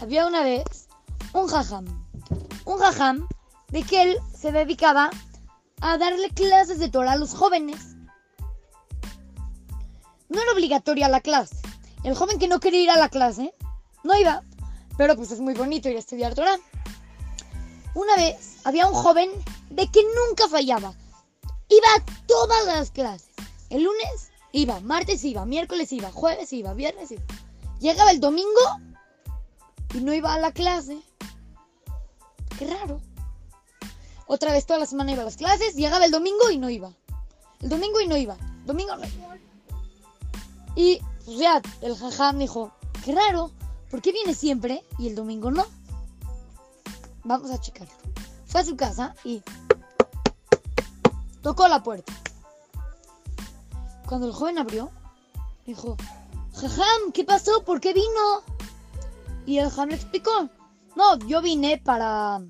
había una vez un jajam. Un jajam de que él se dedicaba a darle clases de Torah a los jóvenes. No era obligatoria la clase. El joven que no quería ir a la clase no iba. Pero pues es muy bonito ir a estudiar Torah. Una vez había un joven de que nunca fallaba. Iba a todas las clases. El lunes iba, martes iba, miércoles iba, jueves iba, viernes iba. Llegaba el domingo y no iba a la clase. Qué raro. Otra vez toda la semana iba a las clases, llegaba el domingo y no iba. El domingo y no iba. Domingo no iba. Y pues el jajam dijo, qué raro, ¿por qué viene siempre y el domingo no? Vamos a checarlo. Fue a su casa y tocó la puerta. Cuando el joven abrió, dijo, Jajam, ¿qué pasó? ¿Por qué vino? Y el jajam le explicó, no, yo vine para,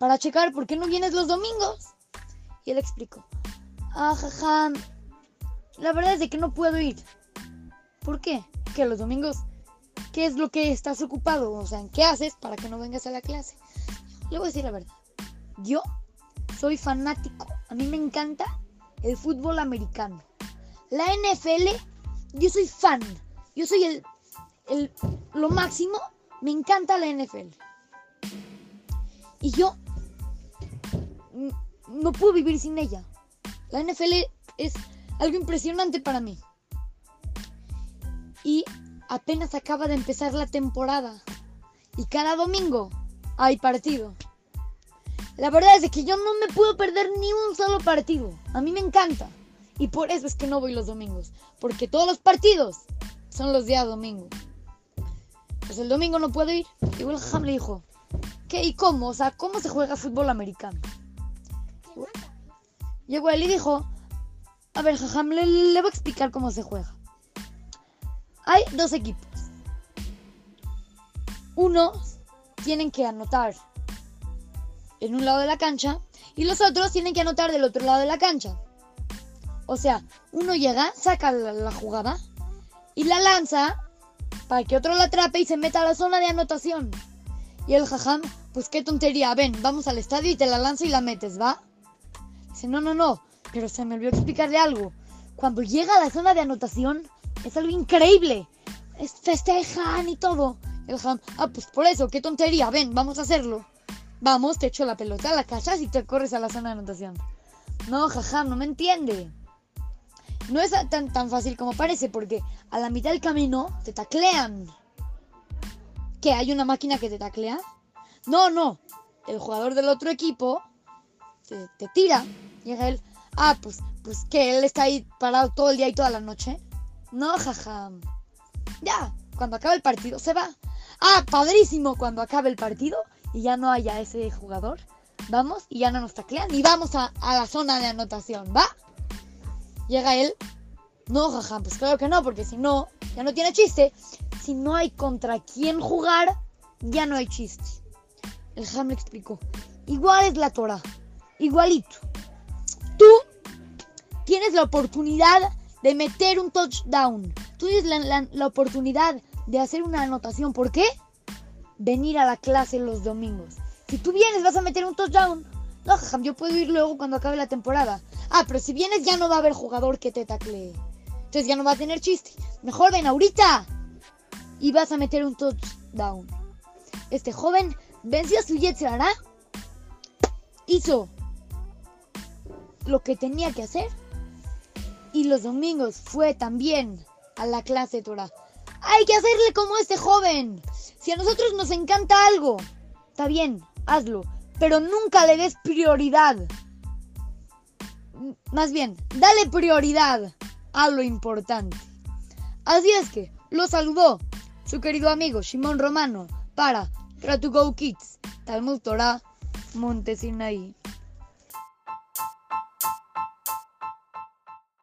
para checar por qué no vienes los domingos. Y él explicó, ah, la verdad es de que no puedo ir. ¿Por qué? Que los domingos, ¿qué es lo que estás ocupado? O sea, ¿qué haces para que no vengas a la clase? Le voy a decir la verdad. Yo soy fanático. A mí me encanta el fútbol americano. La NFL, yo soy fan. Yo soy el, el lo máximo. Me encanta la NFL. Y yo no puedo vivir sin ella. La NFL es algo impresionante para mí. Y apenas acaba de empezar la temporada. Y cada domingo hay partido. La verdad es que yo no me puedo perder ni un solo partido. A mí me encanta. Y por eso es que no voy los domingos. Porque todos los partidos son los días domingo. Pues el domingo no puedo ir. Y el le dijo, ¿qué y cómo? O sea, ¿cómo se juega fútbol americano? Llegó él y dijo, a ver, Jajam, le, le voy a explicar cómo se juega. Hay dos equipos. Unos tienen que anotar en un lado de la cancha y los otros tienen que anotar del otro lado de la cancha. O sea, uno llega, saca la jugada y la lanza para que otro la atrape y se meta a la zona de anotación. Y el jajam, pues qué tontería, ven, vamos al estadio y te la lanzo y la metes, ¿va? Dice, no, no, no, pero se me olvidó explicarle algo. Cuando llega a la zona de anotación, es algo increíble. Es festejan y todo. El jajam, ah, pues por eso, qué tontería, ven, vamos a hacerlo. Vamos, te echo la pelota, la cachas y te corres a la zona de anotación. No, jajam, no me entiende. No es tan, tan fácil como parece, porque a la mitad del camino te taclean. ¿Qué? ¿Hay una máquina que te taclea? No, no. El jugador del otro equipo te, te tira. Llega él. Ah, pues, pues que él está ahí parado todo el día y toda la noche. No, jajam. Ya, cuando acabe el partido se va. Ah, padrísimo, cuando acabe el partido y ya no haya ese jugador. Vamos y ya no nos taclean y vamos a, a la zona de anotación, ¿va? Llega él. No, jajam, pues claro que no, porque si no, ya no tiene chiste. Si no hay contra quién jugar, ya no hay chiste. El jajam le explicó. Igual es la Torah. Igualito. Tú tienes la oportunidad de meter un touchdown. Tú tienes la, la, la oportunidad de hacer una anotación. ¿Por qué? Venir a la clase los domingos. Si tú vienes, vas a meter un touchdown. No, jajam, yo puedo ir luego cuando acabe la temporada. Ah, pero si vienes ya no va a haber jugador que te taclee. Entonces ya no va a tener chiste. Mejor ven ahorita. Y vas a meter un touchdown. Este joven venció a su Yetzirah. Hizo lo que tenía que hacer. Y los domingos fue también a la clase Torah. Hay que hacerle como este joven. Si a nosotros nos encanta algo, está bien, hazlo. Pero nunca le des prioridad. Más bien, dale prioridad a lo importante. Así es que lo saludó su querido amigo Shimon Romano para Try to Go Kids, Talmud Torah, Montesinaí.